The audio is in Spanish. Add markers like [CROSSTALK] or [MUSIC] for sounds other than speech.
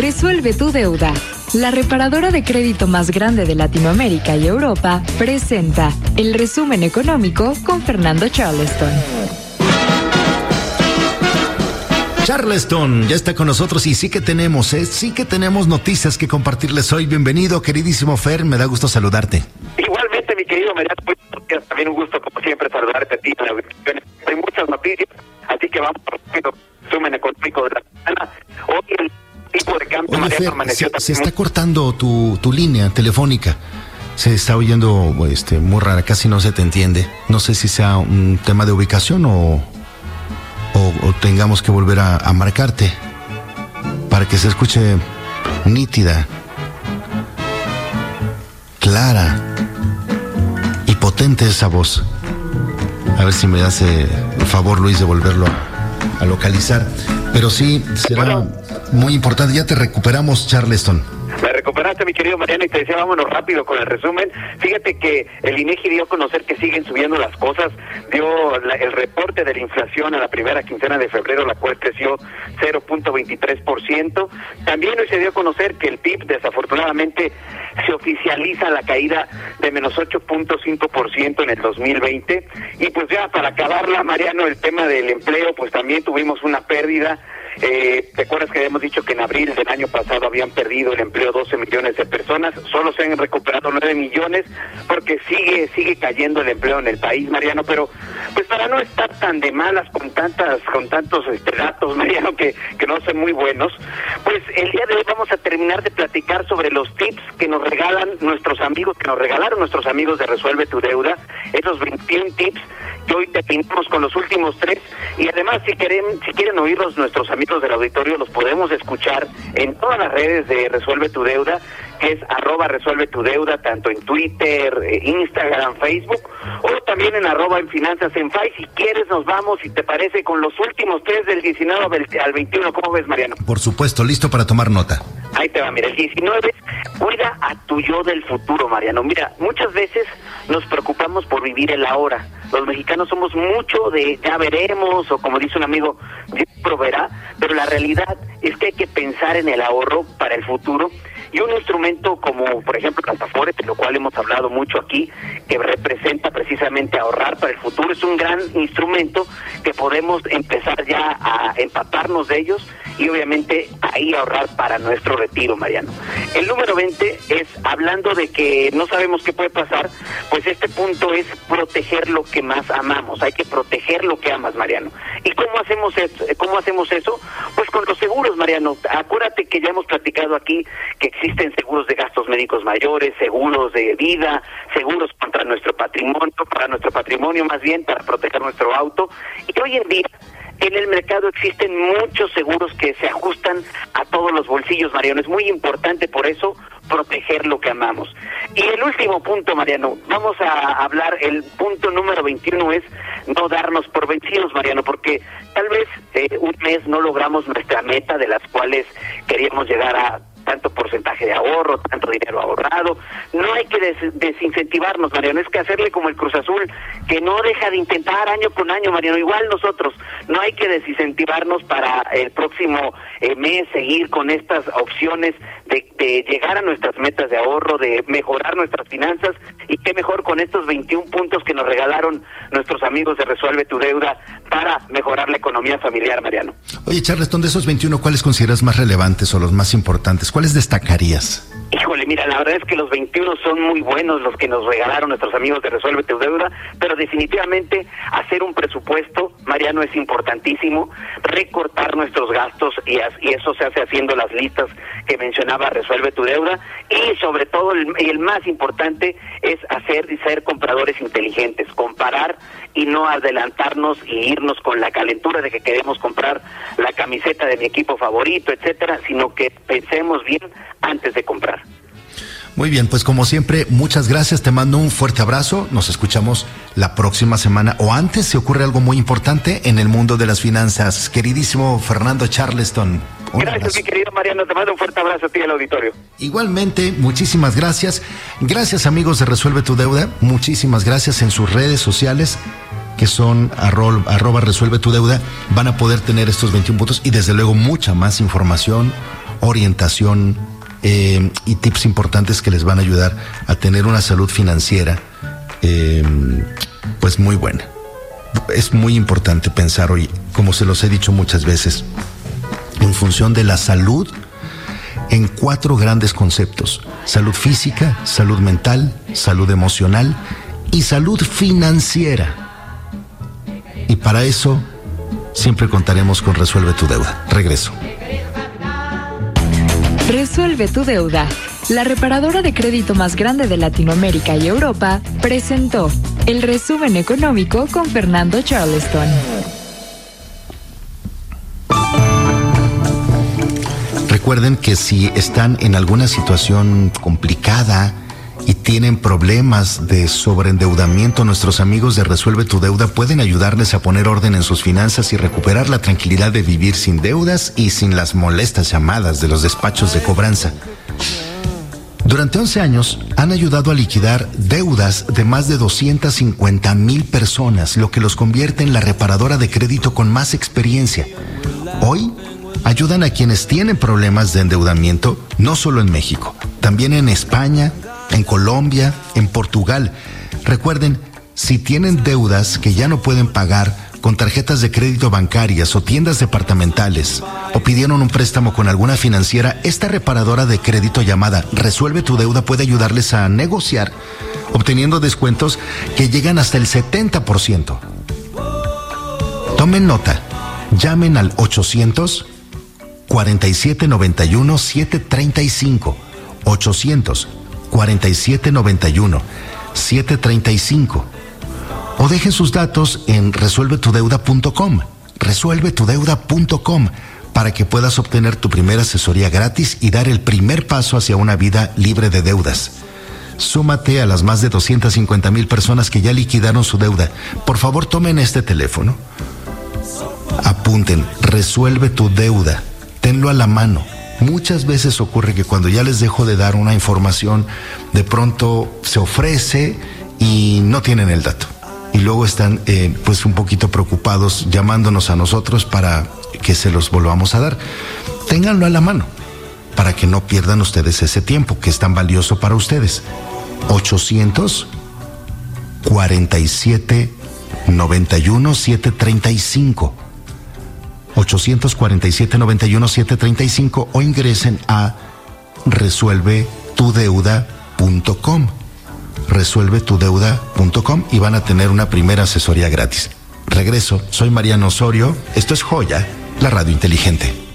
Resuelve tu deuda. La reparadora de crédito más grande de Latinoamérica y Europa presenta el resumen económico con Fernando Charleston. Charleston ya está con nosotros y sí que tenemos, ¿eh? sí que tenemos noticias que compartirles hoy. Bienvenido, queridísimo Fer, me da gusto saludarte. Igualmente, mi querido pues, también un gusto, como siempre, saludarte a ti. Hay muchas noticias, así que vamos rápido. Resumen económico de la semana. Hoy el Fer, se, se, está cortando tu, tu línea telefónica. Se está oyendo este, muy rara, casi no se te entiende. No sé si sea un tema de ubicación o, o, o tengamos que volver a, a, marcarte para que se escuche nítida, clara y potente esa voz. A ver si me hace el favor, Luis, de volverlo a, a localizar. Pero sí, será bueno. Muy importante. Ya te recuperamos, Charleston. Me recuperaste, mi querido Mariano, y te decía, vámonos rápido con el resumen. Fíjate que el INEGI dio a conocer que siguen subiendo las cosas. Dio la, el reporte de la inflación a la primera quincena de febrero, la cual creció 0.23%. También hoy se dio a conocer que el PIB, desafortunadamente, se oficializa la caída de menos 8.5% en el 2020. Y pues ya para acabarla, Mariano, el tema del empleo, pues también tuvimos una pérdida. Eh, ¿Te acuerdas que habíamos dicho que en abril del año pasado habían perdido el empleo 12 millones de personas? Solo se han recuperado 9 millones porque sigue sigue cayendo el empleo en el país, Mariano. Pero pues para no estar tan de malas con tantas con tantos este, datos, [LAUGHS] Mariano, que, que no son muy buenos, pues el día de hoy vamos a terminar de platicar sobre los tips que nos regalan nuestros amigos, que nos regalaron nuestros amigos de Resuelve tu Deuda, esos 21 tips que hoy terminamos con los últimos tres y además si quieren si quieren oírlos nuestros amigos del auditorio los podemos escuchar en todas las redes de Resuelve tu Deuda que es arroba resuelve tu deuda, tanto en Twitter, Instagram, Facebook, o también en arroba en finanzas en FAI. Si quieres nos vamos, si te parece, con los últimos tres del 19 al 21. ¿Cómo ves, Mariano? Por supuesto, listo para tomar nota. Ahí te va, mira, el 19, cuida a tu yo del futuro, Mariano. Mira, muchas veces nos preocupamos por vivir el ahora. Los mexicanos somos mucho de ya veremos, o como dice un amigo, proveerá, pero la realidad es que hay que pensar en el ahorro para el futuro y un instrumento como por ejemplo Cantafores, de lo cual hemos hablado mucho aquí, que representa precisamente ahorrar para el futuro, es un gran instrumento que podemos empezar ya a empaparnos de ellos y obviamente ahí ahorrar para nuestro retiro, Mariano. El número 20 es hablando de que no sabemos qué puede pasar, pues este punto es proteger lo que más amamos, hay que proteger lo que amas, Mariano. ¿Y cómo hacemos eso? ¿Cómo hacemos eso? Pues con los seguros, Mariano. Acuérdate que ya hemos platicado aquí que existen seguros de gastos médicos mayores, seguros de vida, seguros contra nuestro patrimonio, para nuestro patrimonio más bien, para proteger nuestro auto. Y hoy en día en el mercado existen muchos seguros que se ajustan a todos los bolsillos, Mariano. Es muy importante por eso proteger lo que amamos. Y el último punto, Mariano, vamos a hablar, el punto número 21 es no darnos por vencidos, Mariano, porque tal vez eh, un mes no logramos nuestra meta de las cuales queríamos llegar a tanto porcentaje de ahorro, tanto dinero ahorrado. No hay que des desincentivarnos, Mariano, es que hacerle como el Cruz Azul, que no deja de intentar año con año, Mariano, igual nosotros. No hay que desincentivarnos para el próximo eh, mes seguir con estas opciones de, de, llegar a nuestras metas de ahorro, de mejorar nuestras finanzas y qué mejor con estos 21 puntos que nos regalaron nuestros amigos de Resuelve tu Deuda para mejorar la economía familiar, Mariano. Oye, Charleston, de esos 21, ¿cuáles consideras más relevantes o los más importantes? ¿Cuáles destacarías? Mira, la verdad es que los 21 son muy buenos los que nos regalaron nuestros amigos de Resuelve tu Deuda, pero definitivamente hacer un presupuesto, Mariano, es importantísimo, recortar nuestros gastos y, eso se hace haciendo las listas que mencionaba Resuelve tu Deuda. Y sobre todo el, el más importante es hacer y ser compradores inteligentes, comparar y no adelantarnos y irnos con la calentura de que queremos comprar la camiseta de mi equipo favorito, etcétera, sino que pensemos bien antes de comprar. Muy bien, pues como siempre, muchas gracias, te mando un fuerte abrazo, nos escuchamos la próxima semana o antes si ocurre algo muy importante en el mundo de las finanzas. Queridísimo Fernando Charleston. Gracias, mi querido Mariano, te mando un fuerte abrazo a ti al auditorio. Igualmente, muchísimas gracias. Gracias amigos de Resuelve tu Deuda, muchísimas gracias en sus redes sociales que son arro, arroba resuelve tu deuda, van a poder tener estos 21 puntos y desde luego mucha más información orientación eh, y tips importantes que les van a ayudar a tener una salud financiera eh, pues muy buena. Es muy importante pensar hoy, como se los he dicho muchas veces, en función de la salud en cuatro grandes conceptos. Salud física, salud mental, salud emocional y salud financiera. Y para eso siempre contaremos con Resuelve tu deuda. Regreso. Resuelve tu deuda. La reparadora de crédito más grande de Latinoamérica y Europa presentó el resumen económico con Fernando Charleston. Recuerden que si están en alguna situación complicada, y tienen problemas de sobreendeudamiento, nuestros amigos de Resuelve tu Deuda pueden ayudarles a poner orden en sus finanzas y recuperar la tranquilidad de vivir sin deudas y sin las molestas llamadas de los despachos de cobranza. Durante 11 años han ayudado a liquidar deudas de más de 250 mil personas, lo que los convierte en la reparadora de crédito con más experiencia. Hoy ayudan a quienes tienen problemas de endeudamiento, no solo en México, también en España, en Colombia, en Portugal. Recuerden, si tienen deudas que ya no pueden pagar con tarjetas de crédito bancarias o tiendas departamentales o pidieron un préstamo con alguna financiera, esta reparadora de crédito llamada Resuelve tu deuda puede ayudarles a negociar obteniendo descuentos que llegan hasta el 70%. Tomen nota, llamen al 800 4791 735 800 4791 735 o dejen sus datos en resuelvetudeuda.com, resuelvetudeuda.com para que puedas obtener tu primera asesoría gratis y dar el primer paso hacia una vida libre de deudas. Súmate a las más de 250 mil personas que ya liquidaron su deuda. Por favor, tomen este teléfono. Apunten, resuelve tu deuda. Tenlo a la mano Muchas veces ocurre que cuando ya les dejo de dar una información, de pronto se ofrece y no tienen el dato. Y luego están eh, pues un poquito preocupados llamándonos a nosotros para que se los volvamos a dar. Ténganlo a la mano para que no pierdan ustedes ese tiempo que es tan valioso para ustedes. 800 47 91 735 847-91-735 o ingresen a resuelvetudeuda.com. Resuelvetudeuda.com y van a tener una primera asesoría gratis. Regreso, soy Mariano Osorio, esto es Joya, la radio inteligente.